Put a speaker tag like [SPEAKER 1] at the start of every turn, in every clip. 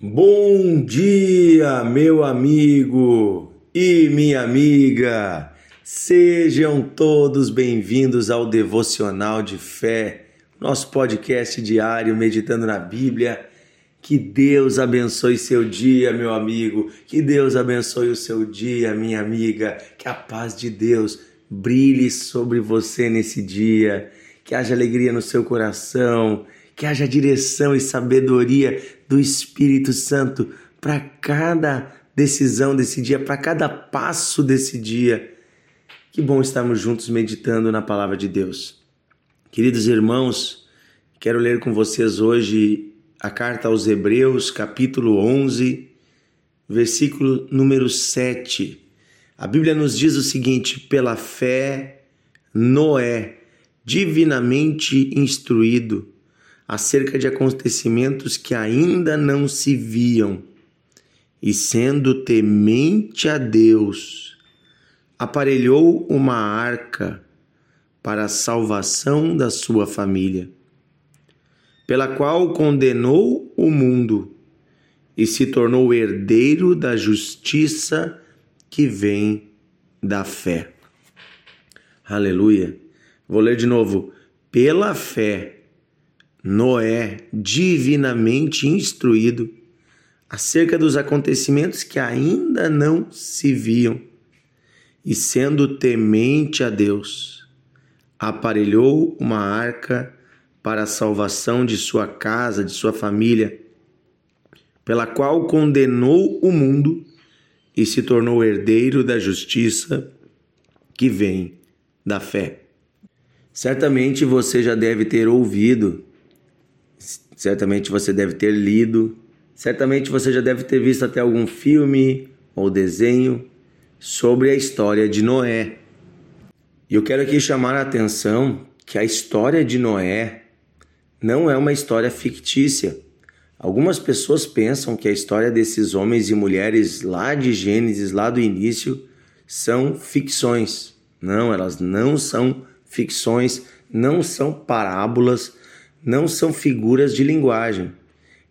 [SPEAKER 1] Bom dia, meu amigo e minha amiga. Sejam todos bem-vindos ao Devocional de Fé, nosso podcast diário meditando na Bíblia. Que Deus abençoe seu dia, meu amigo. Que Deus abençoe o seu dia, minha amiga. Que a paz de Deus brilhe sobre você nesse dia. Que haja alegria no seu coração que haja direção e sabedoria do Espírito Santo para cada decisão desse dia, para cada passo desse dia. Que bom estarmos juntos meditando na palavra de Deus. Queridos irmãos, quero ler com vocês hoje a carta aos Hebreus, capítulo 11, versículo número 7. A Bíblia nos diz o seguinte: pela fé, Noé, divinamente instruído, acerca de acontecimentos que ainda não se viam, e sendo temente a Deus, aparelhou uma arca para a salvação da sua família, pela qual condenou o mundo e se tornou herdeiro da justiça que vem da fé. Aleluia. Vou ler de novo. Pela fé Noé, divinamente instruído acerca dos acontecimentos que ainda não se viam, e sendo temente a Deus, aparelhou uma arca para a salvação de sua casa, de sua família, pela qual condenou o mundo e se tornou herdeiro da justiça que vem da fé. Certamente você já deve ter ouvido certamente você deve ter lido, certamente você já deve ter visto até algum filme ou desenho sobre a história de Noé. E eu quero aqui chamar a atenção que a história de Noé não é uma história fictícia. Algumas pessoas pensam que a história desses homens e mulheres lá de Gênesis, lá do início, são ficções. Não, elas não são ficções, não são parábolas, não são figuras de linguagem.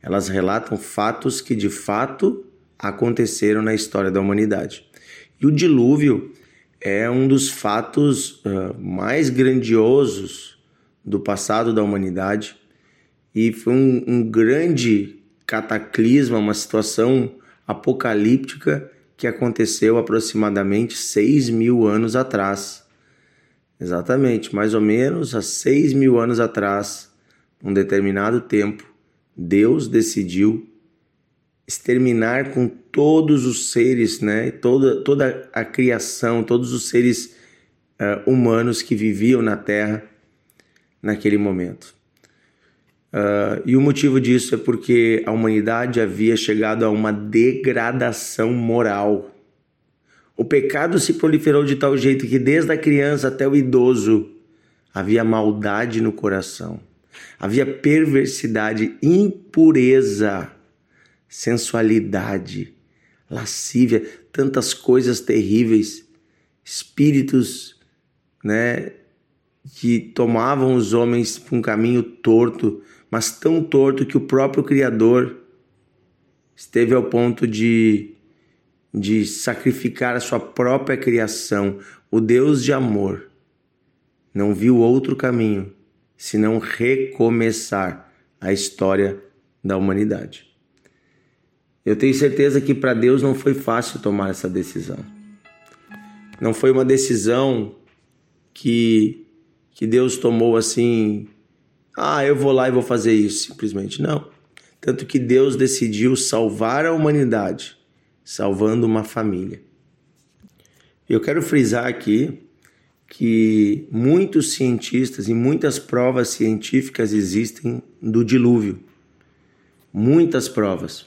[SPEAKER 1] Elas relatam fatos que de fato aconteceram na história da humanidade. E o dilúvio é um dos fatos uh, mais grandiosos do passado da humanidade e foi um, um grande cataclisma, uma situação apocalíptica que aconteceu aproximadamente 6 mil anos atrás. Exatamente, mais ou menos há 6 mil anos atrás, um determinado tempo, Deus decidiu exterminar com todos os seres, né? toda, toda a criação, todos os seres uh, humanos que viviam na Terra naquele momento. Uh, e o motivo disso é porque a humanidade havia chegado a uma degradação moral. O pecado se proliferou de tal jeito que, desde a criança até o idoso, havia maldade no coração. Havia perversidade, impureza, sensualidade, lascívia, tantas coisas terríveis, espíritos, né, que tomavam os homens por um caminho torto, mas tão torto que o próprio Criador esteve ao ponto de, de sacrificar a sua própria criação, o Deus de amor. Não viu outro caminho senão recomeçar a história da humanidade. Eu tenho certeza que para Deus não foi fácil tomar essa decisão. Não foi uma decisão que, que Deus tomou assim, ah, eu vou lá e vou fazer isso, simplesmente. Não. Tanto que Deus decidiu salvar a humanidade, salvando uma família. Eu quero frisar aqui que muitos cientistas e muitas provas científicas existem do dilúvio. Muitas provas.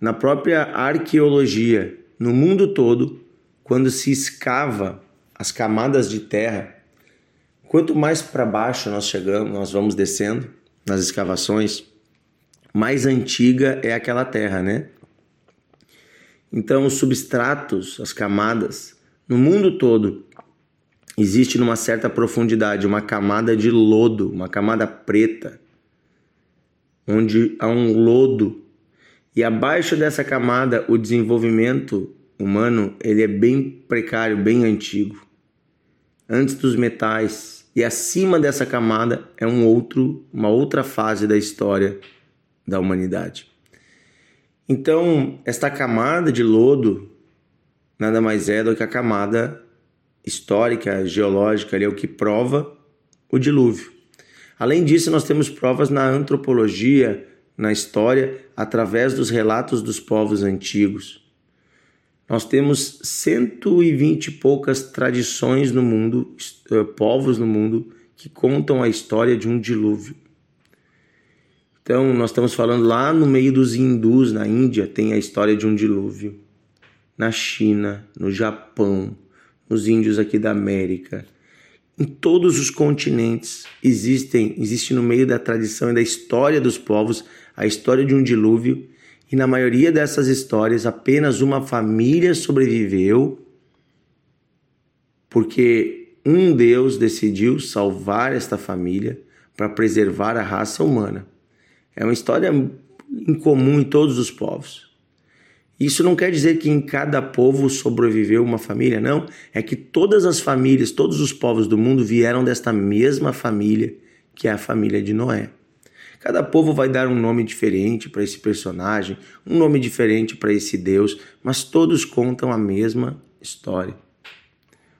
[SPEAKER 1] Na própria arqueologia, no mundo todo, quando se escava as camadas de terra, quanto mais para baixo nós chegamos, nós vamos descendo nas escavações, mais antiga é aquela terra, né? Então, os substratos, as camadas, no mundo todo, existe numa certa profundidade uma camada de lodo, uma camada preta, onde há um lodo E abaixo dessa camada, o desenvolvimento humano ele é bem precário, bem antigo. Antes dos metais e acima dessa camada é um outro, uma outra fase da história da humanidade. Então, esta camada de lodo nada mais é do que a camada histórica, geológica, ali é o que prova o dilúvio. Além disso, nós temos provas na antropologia, na história, através dos relatos dos povos antigos. Nós temos 120 e poucas tradições no mundo, eh, povos no mundo, que contam a história de um dilúvio. Então, nós estamos falando lá no meio dos hindus, na Índia, tem a história de um dilúvio. Na China, no Japão, nos índios aqui da América. Em todos os continentes existem, existe no meio da tradição e da história dos povos a história de um dilúvio e na maioria dessas histórias, apenas uma família sobreviveu porque um Deus decidiu salvar esta família para preservar a raça humana. É uma história incomum em todos os povos. Isso não quer dizer que em cada povo sobreviveu uma família, não. É que todas as famílias, todos os povos do mundo vieram desta mesma família, que é a família de Noé. Cada povo vai dar um nome diferente para esse personagem, um nome diferente para esse Deus, mas todos contam a mesma história.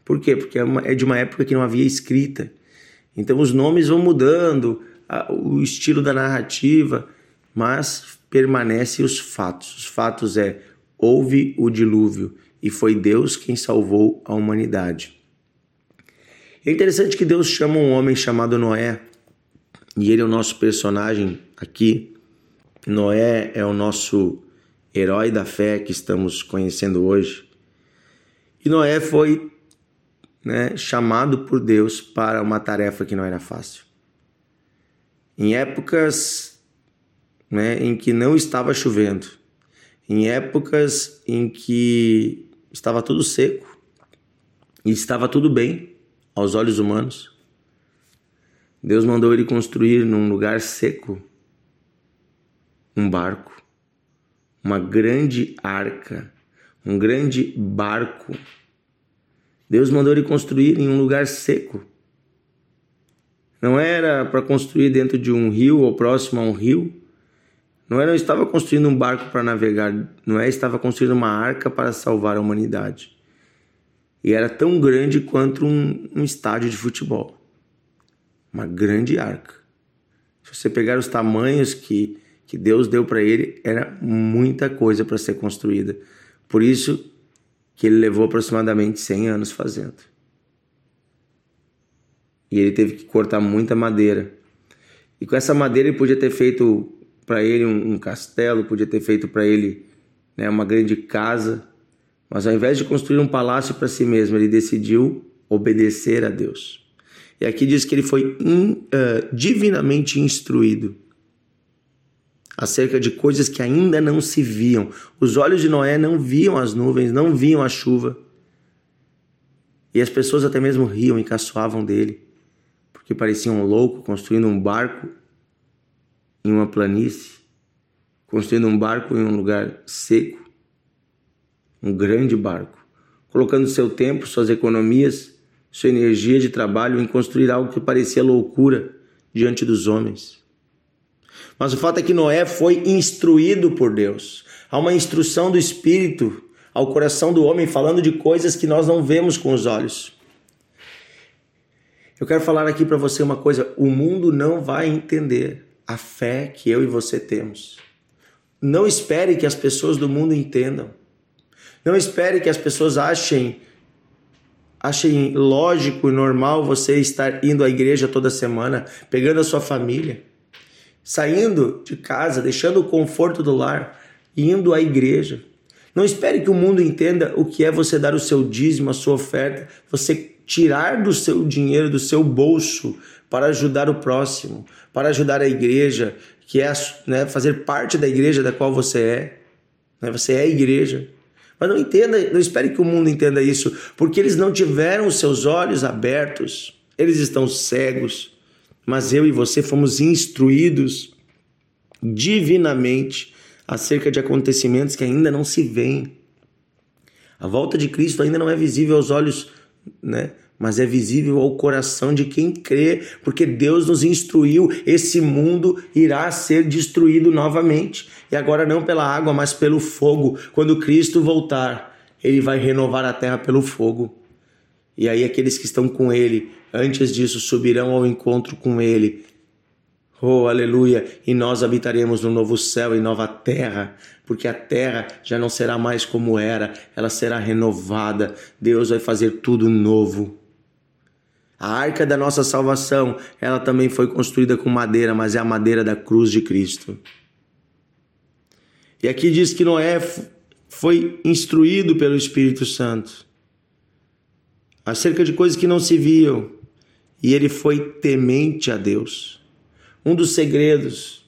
[SPEAKER 1] Por quê? Porque é, é de uma época que não havia escrita. Então os nomes vão mudando, o estilo da narrativa, mas permanecem os fatos. Os fatos é houve o dilúvio e foi Deus quem salvou a humanidade. É interessante que Deus chama um homem chamado Noé e ele é o nosso personagem aqui. Noé é o nosso herói da fé que estamos conhecendo hoje. E Noé foi né, chamado por Deus para uma tarefa que não era fácil. Em épocas né, em que não estava chovendo, em épocas em que estava tudo seco e estava tudo bem aos olhos humanos, Deus mandou ele construir num lugar seco um barco, uma grande arca, um grande barco. Deus mandou ele construir em um lugar seco. Não era para construir dentro de um rio ou próximo a um rio. Não era, estava construindo um barco para navegar, não é, estava construindo uma arca para salvar a humanidade. E era tão grande quanto um, um estádio de futebol uma grande arca. Se você pegar os tamanhos que, que Deus deu para ele, era muita coisa para ser construída. Por isso que ele levou aproximadamente 100 anos fazendo. E ele teve que cortar muita madeira. E com essa madeira ele podia ter feito para ele um, um, castelo, podia ter feito para ele né, uma grande casa. Mas ao invés de construir um palácio para si mesmo, ele decidiu obedecer a Deus. E aqui diz que ele foi in, uh, divinamente instruído acerca de coisas que ainda não se viam. Os olhos de Noé não viam as nuvens, não viam a chuva. E as pessoas até mesmo riam e caçoavam dele, porque pareciam um louco construindo um barco em uma planície, construindo um barco em um lugar seco, um grande barco, colocando seu tempo, suas economias sua energia de trabalho em construir algo que parecia loucura diante dos homens. Mas o fato é que Noé foi instruído por Deus. Há uma instrução do Espírito ao coração do homem falando de coisas que nós não vemos com os olhos. Eu quero falar aqui para você uma coisa: o mundo não vai entender a fé que eu e você temos. Não espere que as pessoas do mundo entendam. Não espere que as pessoas achem Achem lógico e normal você estar indo à igreja toda semana, pegando a sua família, saindo de casa, deixando o conforto do lar, indo à igreja. Não espere que o mundo entenda o que é você dar o seu dízimo, a sua oferta, você tirar do seu dinheiro, do seu bolso, para ajudar o próximo, para ajudar a igreja, que é né, fazer parte da igreja da qual você é. Né? Você é a igreja. Mas não entenda, não espere que o mundo entenda isso, porque eles não tiveram os seus olhos abertos, eles estão cegos. Mas eu e você fomos instruídos divinamente acerca de acontecimentos que ainda não se veem. A volta de Cristo ainda não é visível aos olhos, né? mas é visível ao coração de quem crê, porque Deus nos instruiu: esse mundo irá ser destruído novamente. E agora não pela água, mas pelo fogo. Quando Cristo voltar, ele vai renovar a terra pelo fogo. E aí aqueles que estão com ele, antes disso, subirão ao encontro com ele. Oh, aleluia! E nós habitaremos no novo céu e nova terra, porque a terra já não será mais como era, ela será renovada. Deus vai fazer tudo novo. A arca da nossa salvação, ela também foi construída com madeira, mas é a madeira da cruz de Cristo. E aqui diz que Noé foi instruído pelo Espírito Santo acerca de coisas que não se viam, e ele foi temente a Deus. Um dos segredos,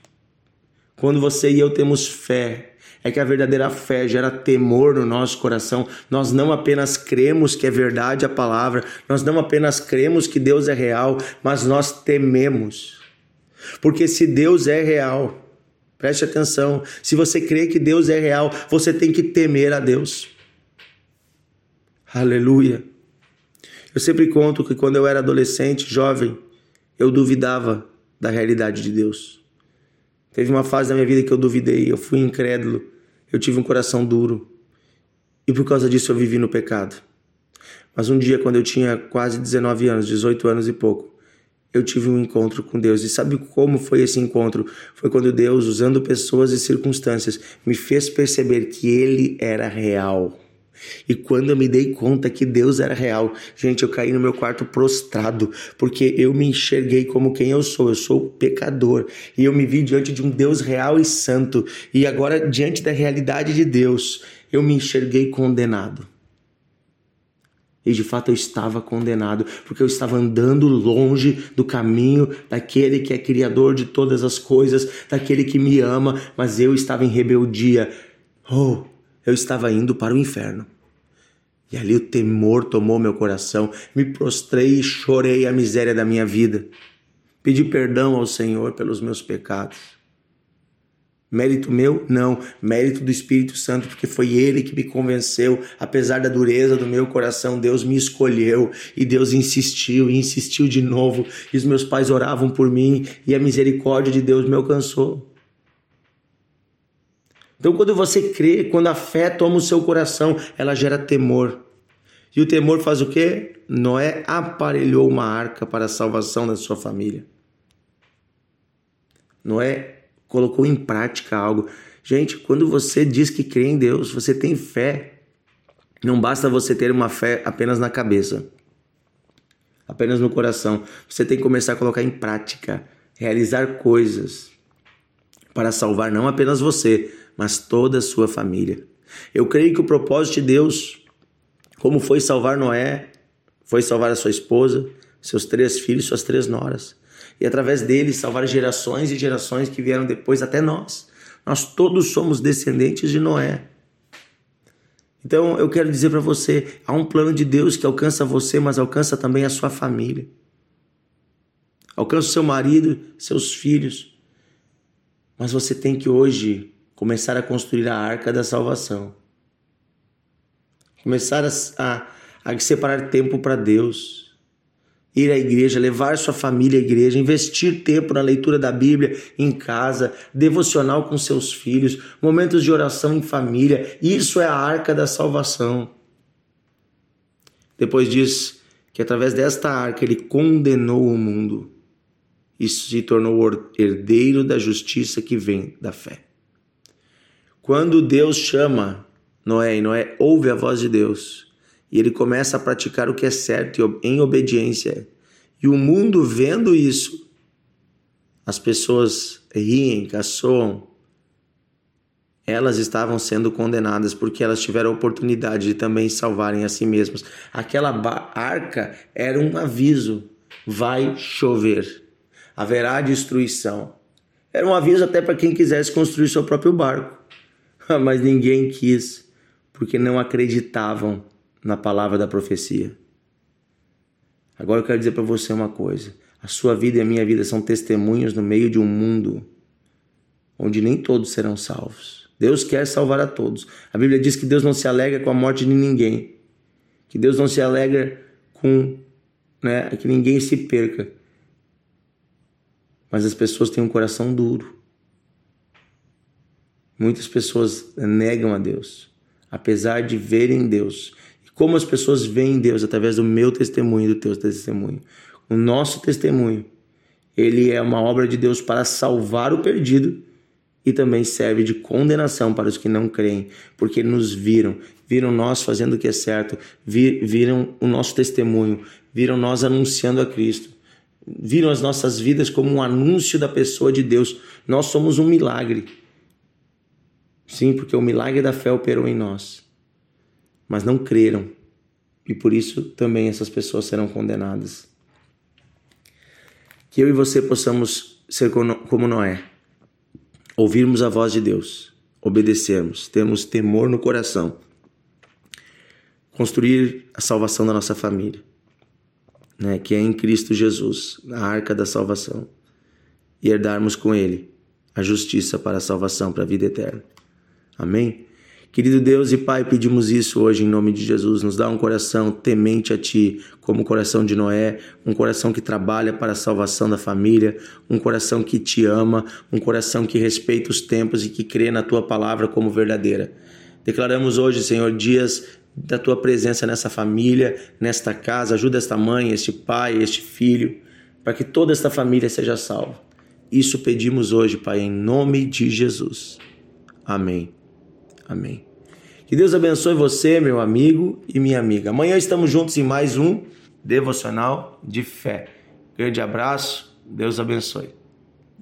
[SPEAKER 1] quando você e eu temos fé, é que a verdadeira fé gera temor no nosso coração. Nós não apenas cremos que é verdade a palavra, nós não apenas cremos que Deus é real, mas nós tememos. Porque se Deus é real, preste atenção, se você crê que Deus é real, você tem que temer a Deus. Aleluia. Eu sempre conto que quando eu era adolescente, jovem, eu duvidava da realidade de Deus. Teve uma fase da minha vida que eu duvidei, eu fui incrédulo, eu tive um coração duro. E por causa disso eu vivi no pecado. Mas um dia, quando eu tinha quase 19 anos, 18 anos e pouco, eu tive um encontro com Deus. E sabe como foi esse encontro? Foi quando Deus, usando pessoas e circunstâncias, me fez perceber que Ele era real. E quando eu me dei conta que Deus era real, gente, eu caí no meu quarto prostrado, porque eu me enxerguei como quem eu sou. Eu sou pecador e eu me vi diante de um Deus real e santo. E agora, diante da realidade de Deus, eu me enxerguei condenado. E de fato eu estava condenado, porque eu estava andando longe do caminho daquele que é criador de todas as coisas, daquele que me ama, mas eu estava em rebeldia. Oh, eu estava indo para o inferno. E ali o temor tomou meu coração, me prostrei e chorei a miséria da minha vida. Pedi perdão ao Senhor pelos meus pecados. Mérito meu? Não, mérito do Espírito Santo, porque foi Ele que me convenceu. Apesar da dureza do meu coração, Deus me escolheu e Deus insistiu e insistiu de novo. E os meus pais oravam por mim e a misericórdia de Deus me alcançou. Então, quando você crê, quando a fé toma o seu coração, ela gera temor. E o temor faz o quê? Noé aparelhou uma arca para a salvação da sua família. Noé colocou em prática algo. Gente, quando você diz que crê em Deus, você tem fé. Não basta você ter uma fé apenas na cabeça, apenas no coração. Você tem que começar a colocar em prática, realizar coisas para salvar não apenas você, mas toda a sua família. Eu creio que o propósito de Deus, como foi salvar Noé, foi salvar a sua esposa, seus três filhos, suas três noras. E através dele salvar gerações e gerações que vieram depois até nós. Nós todos somos descendentes de Noé. Então eu quero dizer para você: há um plano de Deus que alcança você, mas alcança também a sua família. Alcança o seu marido, seus filhos. Mas você tem que hoje começar a construir a arca da salvação. Começar a, a, a separar tempo para Deus. Ir à igreja, levar sua família à igreja, investir tempo na leitura da Bíblia em casa, devocional com seus filhos, momentos de oração em família. Isso é a arca da salvação. Depois diz que através desta arca ele condenou o mundo e se tornou herdeiro da justiça que vem da fé. Quando Deus chama Noé e Noé ouve a voz de Deus e ele começa a praticar o que é certo em obediência, e o mundo vendo isso, as pessoas riem, caçoam, elas estavam sendo condenadas porque elas tiveram a oportunidade de também salvarem a si mesmas. Aquela arca era um aviso: vai chover, haverá destruição. Era um aviso até para quem quisesse construir seu próprio barco. mas ninguém quis, porque não acreditavam na palavra da profecia. Agora eu quero dizer para você uma coisa: a sua vida e a minha vida são testemunhos no meio de um mundo onde nem todos serão salvos. Deus quer salvar a todos. A Bíblia diz que Deus não se alegra com a morte de ninguém, que Deus não se alegra com né, que ninguém se perca. Mas as pessoas têm um coração duro. Muitas pessoas negam a Deus, apesar de verem Deus. E como as pessoas veem Deus através do meu testemunho e do teu testemunho. O nosso testemunho, ele é uma obra de Deus para salvar o perdido e também serve de condenação para os que não creem, porque nos viram, viram nós fazendo o que é certo, viram o nosso testemunho, viram nós anunciando a Cristo, viram as nossas vidas como um anúncio da pessoa de Deus. Nós somos um milagre. Sim, porque o milagre da fé operou em nós, mas não creram, e por isso também essas pessoas serão condenadas. Que eu e você possamos ser como Noé ouvirmos a voz de Deus, obedecermos, termos temor no coração, construir a salvação da nossa família, né, que é em Cristo Jesus, a arca da salvação, e herdarmos com Ele a justiça para a salvação, para a vida eterna. Amém? Querido Deus e Pai, pedimos isso hoje em nome de Jesus. Nos dá um coração temente a Ti, como o coração de Noé, um coração que trabalha para a salvação da família, um coração que te ama, um coração que respeita os tempos e que crê na Tua palavra como verdadeira. Declaramos hoje, Senhor, dias da Tua presença nessa família, nesta casa. Ajuda esta mãe, este pai, este filho, para que toda esta família seja salva. Isso pedimos hoje, Pai, em nome de Jesus. Amém. Amém. Que Deus abençoe você, meu amigo e minha amiga. Amanhã estamos juntos em mais um devocional de fé. Grande abraço, Deus abençoe.